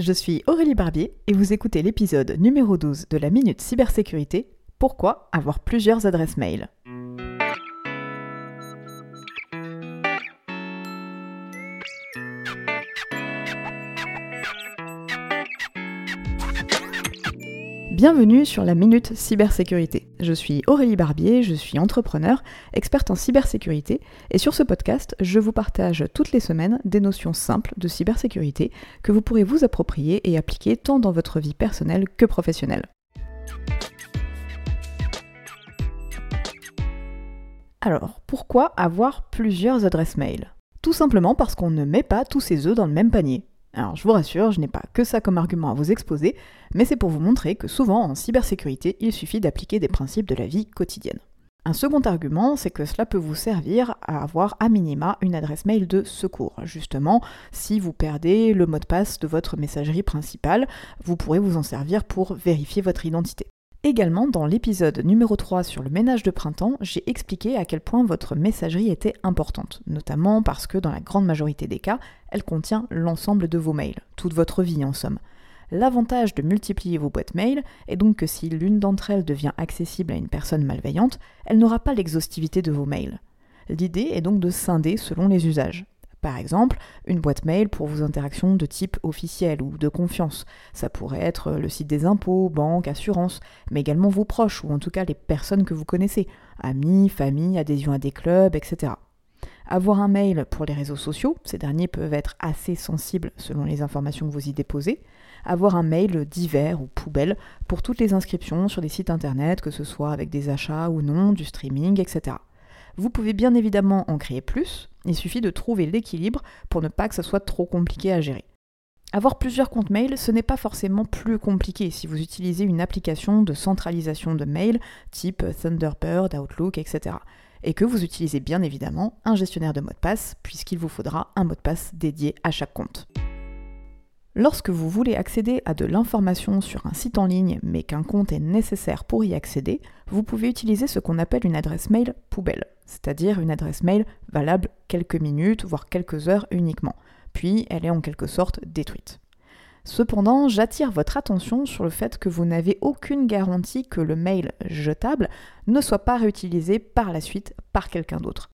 Je suis Aurélie Barbier et vous écoutez l'épisode numéro 12 de la Minute Cybersécurité. Pourquoi avoir plusieurs adresses mail? Bienvenue sur la Minute Cybersécurité. Je suis Aurélie Barbier, je suis entrepreneur, experte en cybersécurité, et sur ce podcast, je vous partage toutes les semaines des notions simples de cybersécurité que vous pourrez vous approprier et appliquer tant dans votre vie personnelle que professionnelle. Alors, pourquoi avoir plusieurs adresses mail? Tout simplement parce qu'on ne met pas tous ses œufs dans le même panier. Alors je vous rassure, je n'ai pas que ça comme argument à vous exposer, mais c'est pour vous montrer que souvent en cybersécurité, il suffit d'appliquer des principes de la vie quotidienne. Un second argument, c'est que cela peut vous servir à avoir à minima une adresse mail de secours. Justement, si vous perdez le mot de passe de votre messagerie principale, vous pourrez vous en servir pour vérifier votre identité. Également, dans l'épisode numéro 3 sur le ménage de printemps, j'ai expliqué à quel point votre messagerie était importante, notamment parce que dans la grande majorité des cas, elle contient l'ensemble de vos mails, toute votre vie en somme. L'avantage de multiplier vos boîtes mail est donc que si l'une d'entre elles devient accessible à une personne malveillante, elle n'aura pas l'exhaustivité de vos mails. L'idée est donc de scinder selon les usages. Par exemple, une boîte mail pour vos interactions de type officiel ou de confiance. Ça pourrait être le site des impôts, banque, assurance, mais également vos proches ou en tout cas les personnes que vous connaissez, amis, famille, adhésion à des clubs, etc. Avoir un mail pour les réseaux sociaux, ces derniers peuvent être assez sensibles selon les informations que vous y déposez. Avoir un mail divers ou poubelle pour toutes les inscriptions sur des sites internet, que ce soit avec des achats ou non, du streaming, etc. Vous pouvez bien évidemment en créer plus, il suffit de trouver l'équilibre pour ne pas que ce soit trop compliqué à gérer. Avoir plusieurs comptes mail, ce n'est pas forcément plus compliqué si vous utilisez une application de centralisation de mail type Thunderbird, Outlook, etc. Et que vous utilisez bien évidemment un gestionnaire de mot de passe, puisqu'il vous faudra un mot de passe dédié à chaque compte. Lorsque vous voulez accéder à de l'information sur un site en ligne mais qu'un compte est nécessaire pour y accéder, vous pouvez utiliser ce qu'on appelle une adresse mail poubelle, c'est-à-dire une adresse mail valable quelques minutes, voire quelques heures uniquement, puis elle est en quelque sorte détruite. Cependant, j'attire votre attention sur le fait que vous n'avez aucune garantie que le mail jetable ne soit pas réutilisé par la suite par quelqu'un d'autre.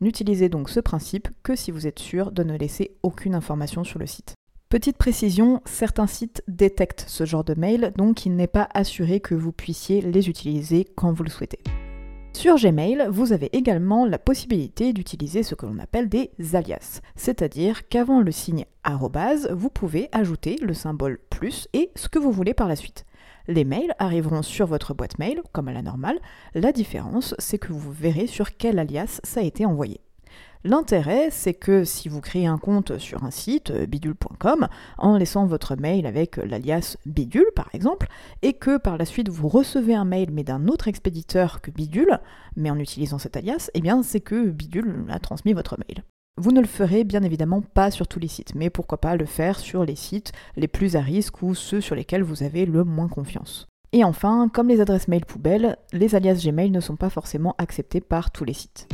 N'utilisez donc ce principe que si vous êtes sûr de ne laisser aucune information sur le site. Petite précision, certains sites détectent ce genre de mail, donc il n'est pas assuré que vous puissiez les utiliser quand vous le souhaitez. Sur Gmail, vous avez également la possibilité d'utiliser ce que l'on appelle des alias, c'est-à-dire qu'avant le signe arrobase, vous pouvez ajouter le symbole plus et ce que vous voulez par la suite. Les mails arriveront sur votre boîte mail, comme à la normale. La différence, c'est que vous verrez sur quel alias ça a été envoyé. L'intérêt, c'est que si vous créez un compte sur un site, euh, bidule.com, en laissant votre mail avec l'alias bidule par exemple, et que par la suite vous recevez un mail mais d'un autre expéditeur que bidule, mais en utilisant cet alias, eh bien c'est que bidule a transmis votre mail. Vous ne le ferez bien évidemment pas sur tous les sites, mais pourquoi pas le faire sur les sites les plus à risque ou ceux sur lesquels vous avez le moins confiance. Et enfin, comme les adresses mail poubelles, les alias Gmail ne sont pas forcément acceptés par tous les sites.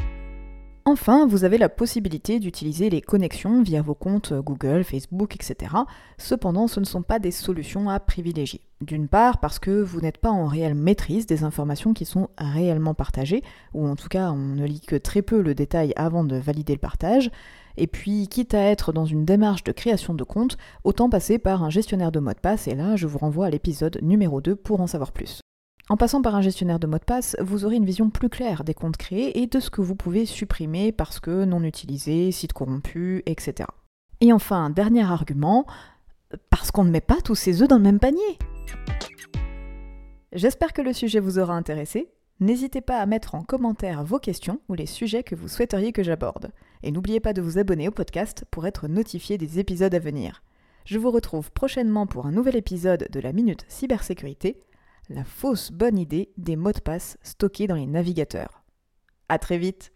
Enfin, vous avez la possibilité d'utiliser les connexions via vos comptes Google, Facebook, etc. Cependant, ce ne sont pas des solutions à privilégier. D'une part, parce que vous n'êtes pas en réelle maîtrise des informations qui sont réellement partagées, ou en tout cas on ne lit que très peu le détail avant de valider le partage. Et puis, quitte à être dans une démarche de création de compte, autant passer par un gestionnaire de mot de passe, et là je vous renvoie à l'épisode numéro 2 pour en savoir plus. En passant par un gestionnaire de mot de passe, vous aurez une vision plus claire des comptes créés et de ce que vous pouvez supprimer parce que non utilisé, site corrompu, etc. Et enfin, dernier argument, parce qu'on ne met pas tous ses œufs dans le même panier. J'espère que le sujet vous aura intéressé. N'hésitez pas à mettre en commentaire vos questions ou les sujets que vous souhaiteriez que j'aborde. Et n'oubliez pas de vous abonner au podcast pour être notifié des épisodes à venir. Je vous retrouve prochainement pour un nouvel épisode de la Minute Cybersécurité, la fausse bonne idée des mots de passe stockés dans les navigateurs. À très vite